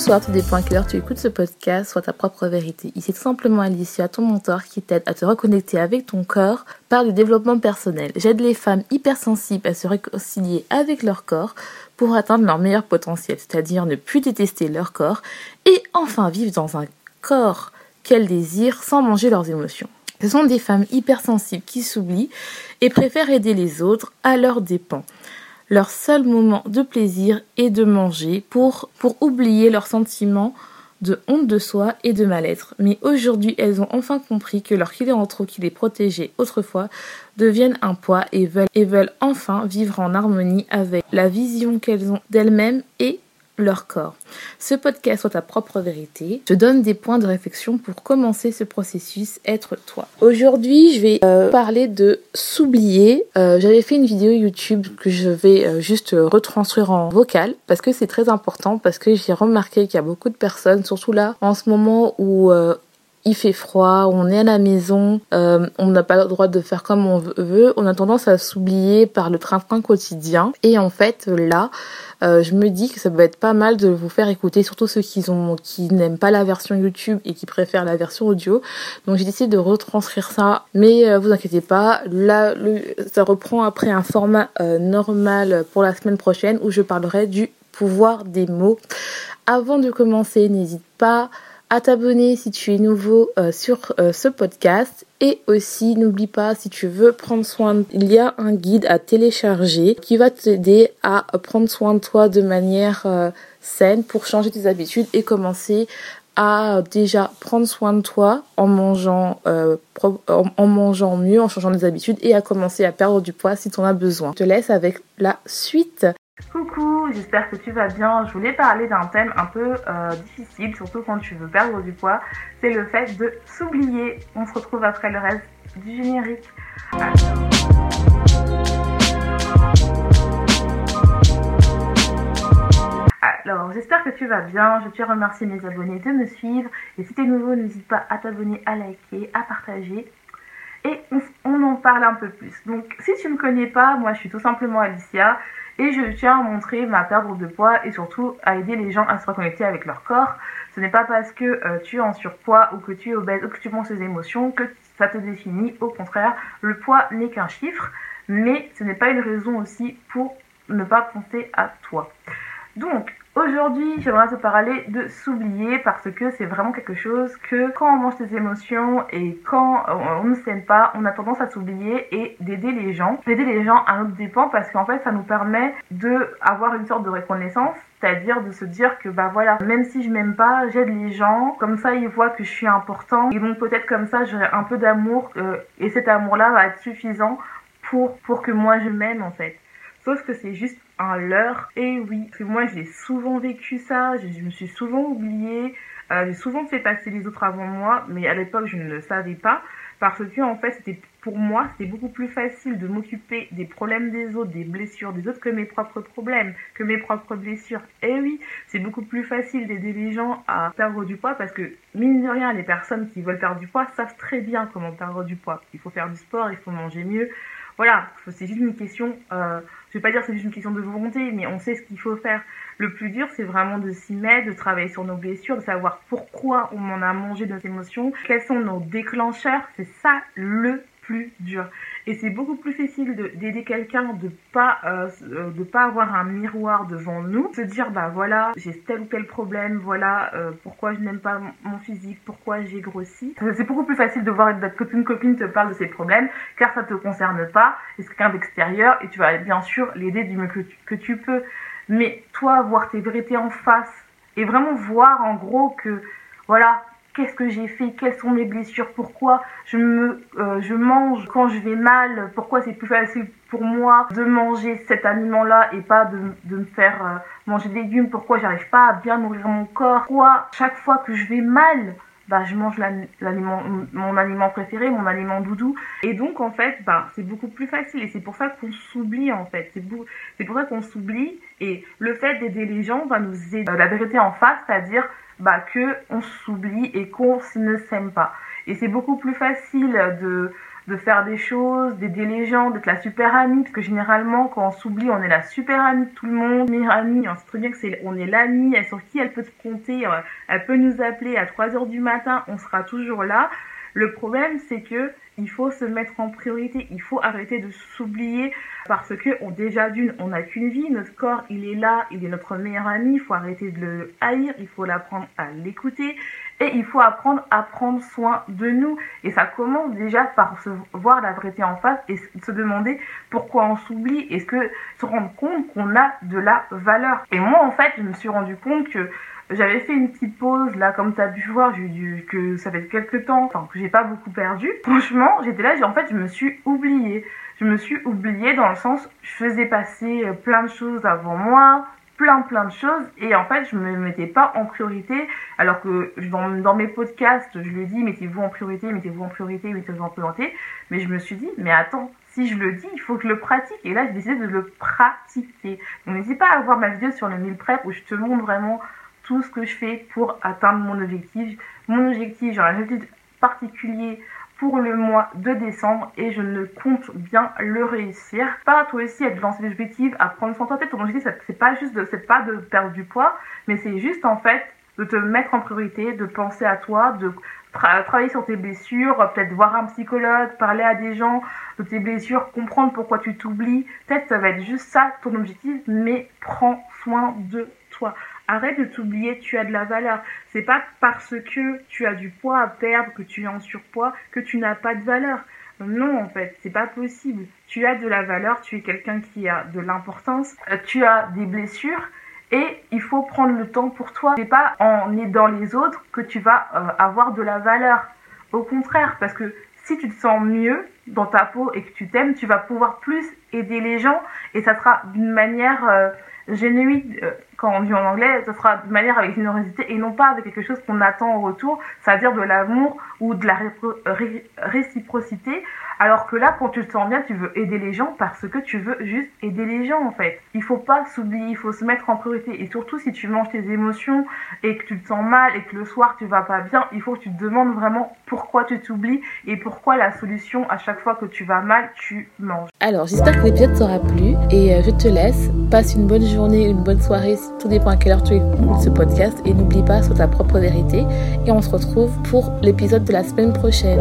Bonsoir, tout dépend à quelle tu écoutes ce podcast, soit ta propre vérité. Ici tout simplement Alicia, ton mentor qui t'aide à te reconnecter avec ton corps par le développement personnel. J'aide les femmes hypersensibles à se réconcilier avec leur corps pour atteindre leur meilleur potentiel, c'est-à-dire ne plus détester leur corps et enfin vivre dans un corps qu'elles désirent sans manger leurs émotions. Ce sont des femmes hypersensibles qui s'oublient et préfèrent aider les autres à leurs dépens. Leur seul moment de plaisir est de manger pour, oublier leurs sentiments de honte de soi et de mal-être. Mais aujourd'hui, elles ont enfin compris que leur trop qui les protégeait autrefois deviennent un poids et et veulent enfin vivre en harmonie avec la vision qu'elles ont d'elles-mêmes et leur corps. Ce podcast soit ta propre vérité. Je donne des points de réflexion pour commencer ce processus être toi. Aujourd'hui, je vais euh, parler de s'oublier. Euh, j'avais fait une vidéo YouTube que je vais euh, juste retranscrire en vocal parce que c'est très important parce que j'ai remarqué qu'il y a beaucoup de personnes, surtout là en ce moment où il fait froid, on est à la maison, euh, on n'a pas le droit de faire comme on veut, on a tendance à s'oublier par le train-train quotidien. Et en fait, là, euh, je me dis que ça peut être pas mal de vous faire écouter, surtout ceux qui n'aiment pas la version YouTube et qui préfèrent la version audio. Donc j'ai décidé de retranscrire ça, mais euh, vous inquiétez pas, là, ça reprend après un format normal pour la semaine prochaine où je parlerai du pouvoir des mots. Avant de commencer, n'hésite pas à t'abonner si tu es nouveau euh, sur euh, ce podcast et aussi n'oublie pas si tu veux prendre soin il y a un guide à télécharger qui va t'aider à prendre soin de toi de manière euh, saine pour changer tes habitudes et commencer à déjà prendre soin de toi en mangeant en mangeant mieux en changeant des habitudes et à commencer à perdre du poids si tu en as besoin. Je te laisse avec la suite. Coucou, j'espère que tu vas bien. Je voulais parler d'un thème un peu euh, difficile, surtout quand tu veux perdre du poids. C'est le fait de s'oublier. On se retrouve après le reste du générique. Alors, j'espère que tu vas bien. Je tiens à remercier mes abonnés de me suivre. Et si tu es nouveau, n'hésite pas à t'abonner, à liker, à partager. Et on, on en parle un peu plus. Donc, si tu ne me connais pas, moi je suis tout simplement Alicia. Et je tiens à montrer ma perte de poids et surtout à aider les gens à se reconnecter avec leur corps. Ce n'est pas parce que euh, tu es en surpoids ou que tu es obèse ou que tu penses tes émotions que ça te définit. Au contraire, le poids n'est qu'un chiffre, mais ce n'est pas une raison aussi pour ne pas penser à toi. Donc, Aujourd'hui, j'aimerais te parler de s'oublier parce que c'est vraiment quelque chose que quand on mange ses émotions et quand on ne s'aime pas, on a tendance à s'oublier et d'aider les gens. D'aider les gens à notre dépend parce qu'en fait, ça nous permet de une sorte de reconnaissance c'est-à-dire de se dire que bah voilà, même si je m'aime pas, j'aide les gens, comme ça ils voient que je suis important et donc peut-être comme ça j'aurai un peu d'amour euh, et cet amour-là va être suffisant pour pour que moi je m'aime en fait. Sauf que c'est juste un leurre. Et oui, parce que moi j'ai souvent vécu ça, je, me suis souvent oubliée, euh, j'ai souvent fait passer les autres avant moi, mais à l'époque je ne le savais pas. Parce que en fait c'était pour moi c'était beaucoup plus facile de m'occuper des problèmes des autres, des blessures des autres que mes propres problèmes, que mes propres blessures. Et oui, c'est beaucoup plus facile d'aider les gens à perdre du poids parce que mine de rien les personnes qui veulent perdre du poids savent très bien comment perdre du poids. Il faut faire du sport, il faut manger mieux. Voilà, c'est juste une question, euh, je vais pas dire c'est juste une question de volonté, mais on sait ce qu'il faut faire. Le plus dur, c'est vraiment de s'y mettre, de travailler sur nos blessures, de savoir pourquoi on en a mangé nos émotions, quels sont nos déclencheurs. C'est ça le plus dur. Et c'est beaucoup plus facile d'aider quelqu'un de pas euh, euh, de pas avoir un miroir devant nous, se dire bah voilà j'ai tel ou tel problème, voilà euh, pourquoi je n'aime pas mon physique, pourquoi j'ai grossi. C'est beaucoup plus facile de voir que une copine te parle de ses problèmes car ça te concerne pas c'est quelqu'un d'extérieur et tu vas bien sûr l'aider du mieux que tu peux. Mais toi voir tes vérités en face et vraiment voir en gros que voilà qu'est-ce que j'ai fait, quelles sont mes blessures, pourquoi je me euh, je mange quand je vais mal, pourquoi c'est plus facile pour moi de manger cet aliment-là et pas de, me faire euh, manger des légumes, pourquoi j'arrive pas à bien nourrir mon corps, pourquoi chaque fois que je vais mal, bah, je mange l'aliment, mon aliment préféré, mon aliment doudou. Et donc, en fait, bah, c'est beaucoup plus facile. Et c'est pour ça qu'on s'oublie, en fait. C'est, c'est pour ça qu'on s'oublie. Et le fait d'aider les gens va nous aider. Euh, la vérité en face, c'est-à-dire bah, que on s'oublie et qu'on ne s'aime pas. Et c'est beaucoup plus facile de de faire des choses, d'aider les gens, d'être la super amie, parce que généralement, quand on s'oublie, on est la super amie de tout le monde, meilleure amie, on sait très bien que c'est, on est l'amie, sur qui elle peut te compter, euh, elle peut nous appeler à 3 heures du matin, on sera toujours là. Le problème, c'est que il faut se mettre en priorité. Il faut arrêter de s'oublier parce que on, déjà d'une, on n'a qu'une vie. Notre corps, il est là, il est notre meilleur ami. Il faut arrêter de le haïr. Il faut l'apprendre à l'écouter. Et il faut apprendre à prendre soin de nous. Et ça commence déjà par se voir la vérité en face et se demander pourquoi on s'oublie. Que se rendre compte qu'on a de la valeur? Et moi, en fait, je me suis rendu compte que j'avais fait une petite pause là, comme tu as pu voir, j'ai que ça fait quelques temps, enfin que j'ai pas beaucoup perdu. Franchement, j'étais là, en fait, je me suis oubliée. Je me suis oubliée dans le sens, je faisais passer euh, plein de choses avant moi, plein plein de choses et en fait je me mettais pas en priorité alors que dans, dans mes podcasts je le dis mettez-vous en priorité mettez-vous en priorité mettez-vous en priorité mais je me suis dit mais attends si je le dis il faut que je le pratique et là j'ai décidé de le pratiquer donc n'hésitez pas à voir ma vidéo sur le meal prep où je te montre vraiment tout ce que je fais pour atteindre mon objectif. Mon objectif, j'ai un objectif particulier pour le mois de décembre et je ne compte bien le réussir. Pas toi aussi à te lancer des objectifs, à prendre soin de toi. Ton objectif, c'est pas juste de, c'est pas de perdre du poids, mais c'est juste en fait de te mettre en priorité, de penser à toi, de travailler sur tes blessures, peut-être voir un psychologue, parler à des gens de tes blessures, comprendre pourquoi tu t'oublies. Peut-être ça va être juste ça ton objectif, mais prends soin de toi. Arrête de t'oublier, tu as de la valeur. C'est pas parce que tu as du poids à perdre, que tu es en surpoids, que tu n'as pas de valeur. Non, en fait, c'est pas possible. Tu as de la valeur, tu es quelqu'un qui a de l'importance, euh, tu as des blessures et il faut prendre le temps pour toi. C'est pas en aidant les autres que tu vas euh, avoir de la valeur. Au contraire, parce que si tu te sens mieux dans ta peau et que tu t'aimes, tu vas pouvoir plus aider les gens et ça sera d'une manière euh, euh, quand on dit en anglais, ce sera de manière avec générosité et non pas avec quelque chose qu'on attend en retour, c'est-à-dire de l'amour ou de la réciprocité. Alors que là, quand tu te sens bien, tu veux aider les gens parce que tu veux juste aider les gens en fait. Il faut pas s'oublier, il faut se mettre en priorité. Et surtout si tu manges tes émotions et que tu te sens mal et que le soir tu vas pas bien, il faut que tu te demandes vraiment pourquoi tu t'oublies et pourquoi la solution à chaque fois que tu vas mal, tu manges. Alors j'espère que l'épisode t'aura plu et euh, je te laisse. Passe une bonne journée, une bonne soirée, tout dépend à quelle heure tu écoutes ce podcast et n'oublie pas sur ta propre vérité. Et on se retrouve pour l'épisode de la semaine prochaine.